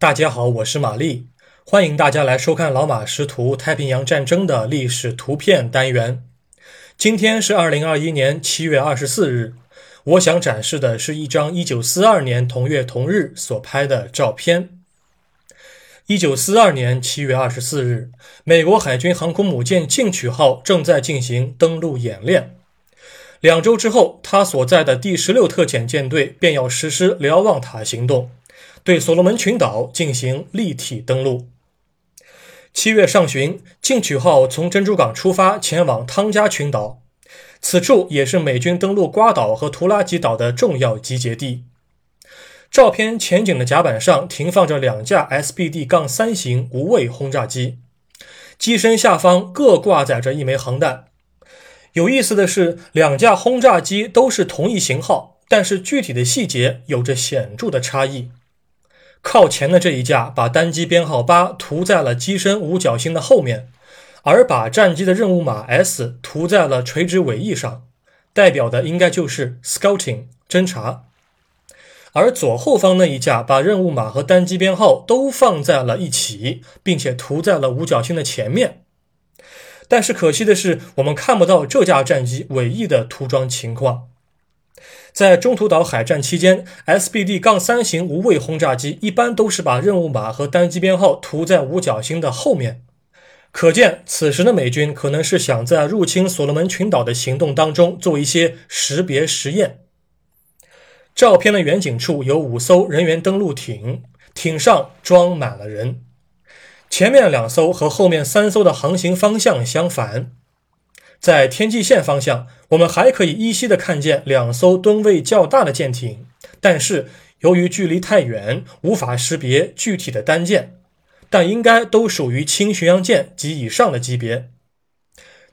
大家好，我是玛丽，欢迎大家来收看老马识图太平洋战争的历史图片单元。今天是二零二一年七月二十四日，我想展示的是一张一九四二年同月同日所拍的照片。一九四二年七月二十四日，美国海军航空母舰进取号正在进行登陆演练。两周之后，他所在的第十六特遣舰队便要实施瞭望塔行动。对所罗门群岛进行立体登陆。七月上旬，进取号从珍珠港出发，前往汤加群岛，此处也是美军登陆瓜岛和图拉吉岛的重要集结地。照片前景的甲板上停放着两架 SBD-3 型无畏轰炸机，机身下方各挂载着一枚航弹。有意思的是，两架轰炸机都是同一型号，但是具体的细节有着显著的差异。靠前的这一架把单机编号八涂在了机身五角星的后面，而把战机的任务码 S 涂在了垂直尾翼上，代表的应该就是 Scouting 侦察。而左后方那一架把任务码和单机编号都放在了一起，并且涂在了五角星的前面。但是可惜的是，我们看不到这架战机尾翼的涂装情况。在中途岛海战期间，SBD-3 型无畏轰炸机一般都是把任务码和单机编号涂在五角星的后面，可见此时的美军可能是想在入侵所罗门群岛的行动当中做一些识别实验。照片的远景处有五艘人员登陆艇，艇上装满了人，前面两艘和后面三艘的航行方向相反。在天际线方向，我们还可以依稀的看见两艘吨位较大的舰艇，但是由于距离太远，无法识别具体的单舰，但应该都属于轻巡洋舰及以上的级别。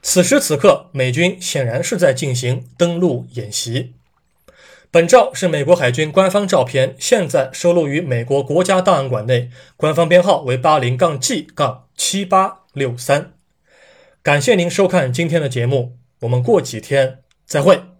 此时此刻，美军显然是在进行登陆演习。本照是美国海军官方照片，现在收录于美国国家档案馆内，官方编号为八零杠 G 杠七八六三。感谢您收看今天的节目，我们过几天再会。